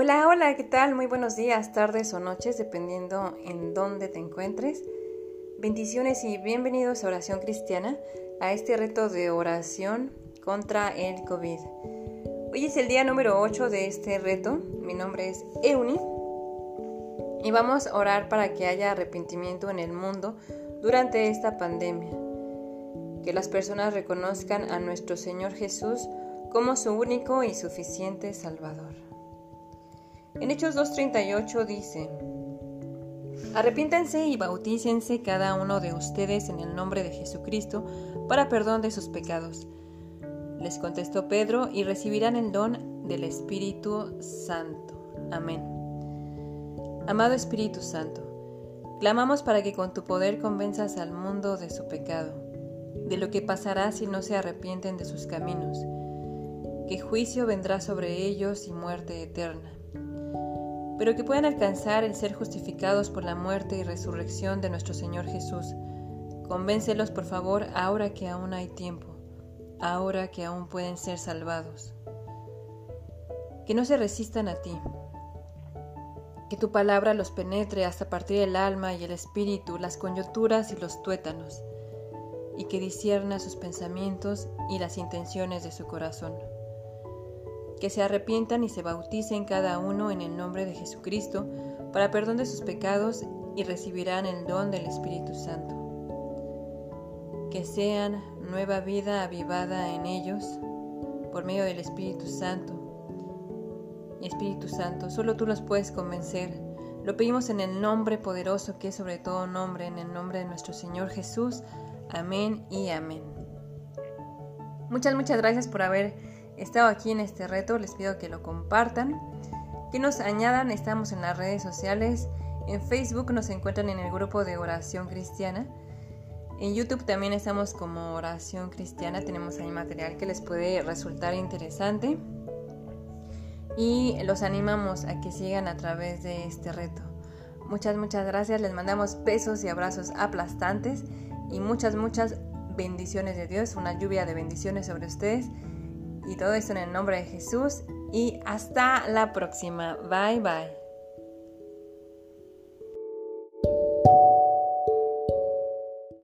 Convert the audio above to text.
Hola, hola, ¿qué tal? Muy buenos días, tardes o noches, dependiendo en dónde te encuentres. Bendiciones y bienvenidos a Oración Cristiana, a este reto de oración contra el COVID. Hoy es el día número 8 de este reto. Mi nombre es Euni y vamos a orar para que haya arrepentimiento en el mundo durante esta pandemia. Que las personas reconozcan a nuestro Señor Jesús como su único y suficiente Salvador. En Hechos 2.38 dice, Arrepiéntanse y bautícense cada uno de ustedes en el nombre de Jesucristo para perdón de sus pecados. Les contestó Pedro, y recibirán el don del Espíritu Santo. Amén. Amado Espíritu Santo, clamamos para que con tu poder convenzas al mundo de su pecado, de lo que pasará si no se arrepienten de sus caminos, que juicio vendrá sobre ellos y muerte eterna pero que puedan alcanzar el ser justificados por la muerte y resurrección de nuestro Señor Jesús. Convéncelos, por favor, ahora que aún hay tiempo, ahora que aún pueden ser salvados. Que no se resistan a ti. Que tu palabra los penetre hasta partir el alma y el espíritu, las coyunturas y los tuétanos, y que disierna sus pensamientos y las intenciones de su corazón que se arrepientan y se bauticen cada uno en el nombre de Jesucristo para perdón de sus pecados y recibirán el don del Espíritu Santo. Que sean nueva vida avivada en ellos por medio del Espíritu Santo. Espíritu Santo, solo tú los puedes convencer. Lo pedimos en el nombre poderoso que es sobre todo nombre, en el nombre de nuestro Señor Jesús. Amén y amén. Muchas, muchas gracias por haber estado aquí en este reto, les pido que lo compartan, que nos añadan, estamos en las redes sociales, en Facebook nos encuentran en el grupo de oración cristiana, en YouTube también estamos como oración cristiana, tenemos ahí material que les puede resultar interesante y los animamos a que sigan a través de este reto. Muchas, muchas gracias, les mandamos besos y abrazos aplastantes y muchas, muchas bendiciones de Dios, una lluvia de bendiciones sobre ustedes y todo esto en el nombre de Jesús. Y hasta la próxima. Bye bye.